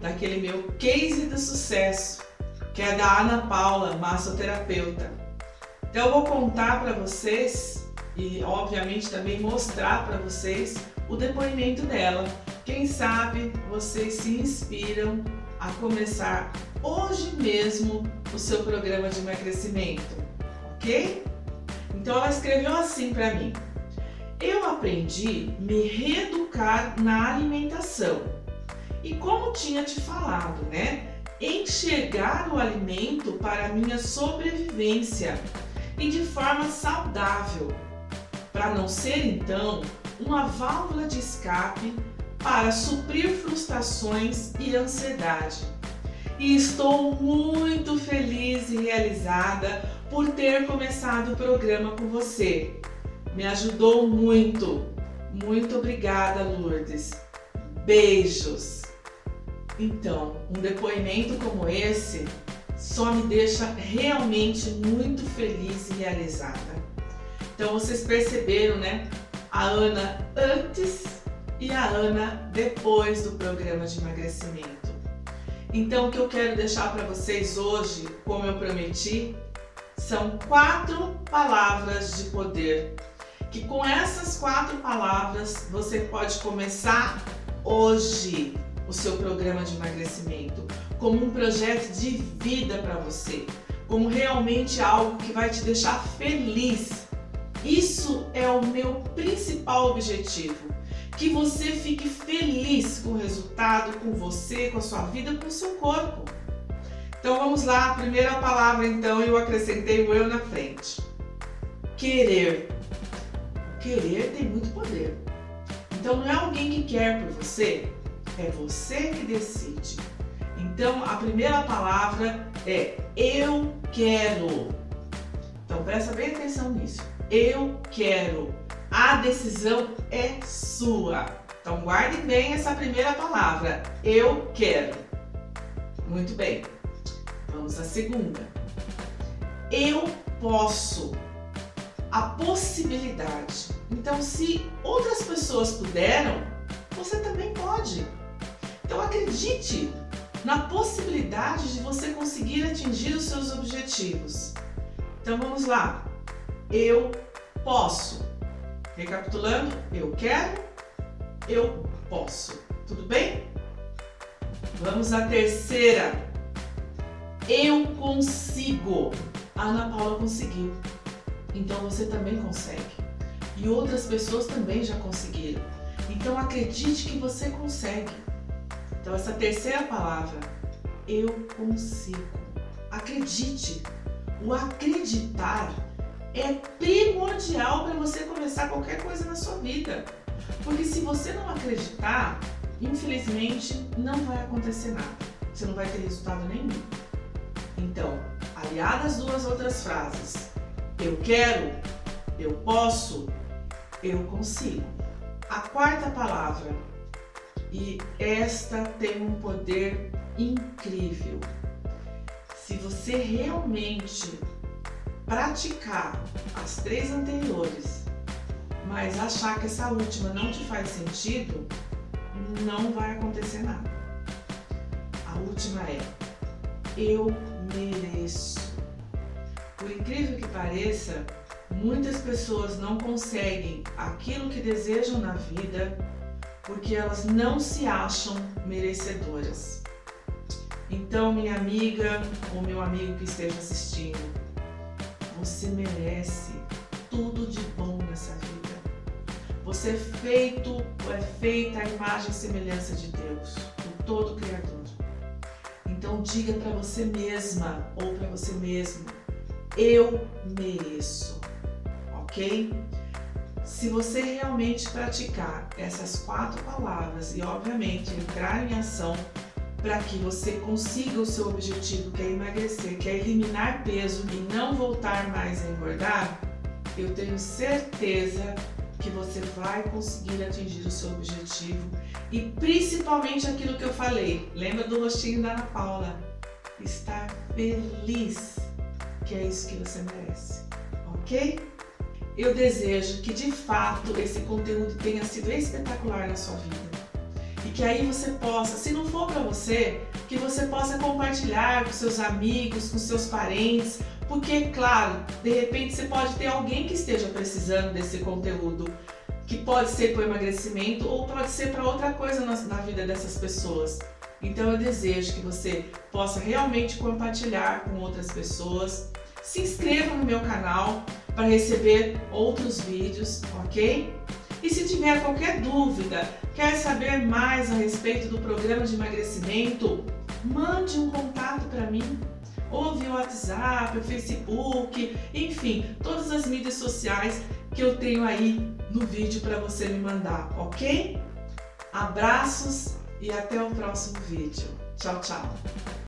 daquele meu case de sucesso, que é da Ana Paula, massoterapeuta. Então eu vou contar para vocês e obviamente também mostrar para vocês o depoimento dela. Quem sabe vocês se inspiram a começar hoje mesmo o seu programa de emagrecimento, ok? Então ela escreveu assim para mim: Eu aprendi me reeducar na alimentação. E como tinha te falado, né? Enxergar o alimento para minha sobrevivência e de forma saudável, para não ser então uma válvula de escape para suprir frustrações e ansiedade. E estou muito feliz e realizada por ter começado o programa com você. Me ajudou muito. Muito obrigada, Lourdes. Beijos. Então, um depoimento como esse só me deixa realmente muito feliz e realizada. Então, vocês perceberam, né? A Ana antes e a Ana depois do programa de emagrecimento. Então, o que eu quero deixar para vocês hoje, como eu prometi, são quatro palavras de poder. Que com essas quatro palavras você pode começar hoje o seu programa de emagrecimento como um projeto de vida para você, como realmente algo que vai te deixar feliz. Isso é o meu principal objetivo. Que você fique feliz com o resultado, com você, com a sua vida, com o seu corpo. Então vamos lá, a primeira palavra então eu acrescentei o eu na frente. Querer. Querer tem muito poder. Então não é alguém que quer por você, é você que decide. Então a primeira palavra é eu quero. Então presta bem atenção nisso. Eu quero. A decisão é sua. Então guardem bem essa primeira palavra. Eu quero. Muito bem. Vamos à segunda. Eu posso. A possibilidade. Então, se outras pessoas puderam, você também pode. Então, acredite na possibilidade de você conseguir atingir os seus objetivos. Então, vamos lá. Eu posso. Recapitulando, eu quero, eu posso. Tudo bem? Vamos à terceira eu consigo. A Ana Paula conseguiu. Então você também consegue. E outras pessoas também já conseguiram. Então acredite que você consegue. Então essa terceira palavra, eu consigo. Acredite. O acreditar é primordial para você começar qualquer coisa na sua vida. Porque se você não acreditar, infelizmente não vai acontecer nada. Você não vai ter resultado nenhum. Então, aliadas duas outras frases, eu quero, eu posso, eu consigo. A quarta palavra, e esta tem um poder incrível. Se você realmente praticar as três anteriores, mas achar que essa última não te faz sentido, não vai acontecer nada. A última é eu mereço. Por incrível que pareça, muitas pessoas não conseguem aquilo que desejam na vida porque elas não se acham merecedoras. Então, minha amiga ou meu amigo que esteja assistindo, você merece tudo de bom nessa vida. Você é feito ou é feita a imagem e semelhança de Deus, o todo Criador. Então diga para você mesma ou para você mesmo: eu mereço, ok? Se você realmente praticar essas quatro palavras e, obviamente, entrar em ação para que você consiga o seu objetivo, que é emagrecer, que é eliminar peso e não voltar mais a engordar, eu tenho certeza que você vai conseguir atingir o seu objetivo e principalmente aquilo que eu falei. Lembra do rostinho da Ana Paula? Estar feliz, que é isso que você merece, ok? Eu desejo que de fato esse conteúdo tenha sido espetacular na sua vida e que aí você possa, se não for para você, que você possa compartilhar com seus amigos, com seus parentes, porque, claro, de repente você pode ter alguém que esteja precisando desse conteúdo, que pode ser para o emagrecimento ou pode ser para outra coisa na, na vida dessas pessoas. Então eu desejo que você possa realmente compartilhar com outras pessoas. Se inscreva no meu canal para receber outros vídeos, ok? E se tiver qualquer dúvida, quer saber mais a respeito do programa de emagrecimento, mande um contato para mim, ou via WhatsApp, Facebook, enfim, todas as mídias sociais que eu tenho aí no vídeo para você me mandar, ok? Abraços e até o próximo vídeo. Tchau, tchau!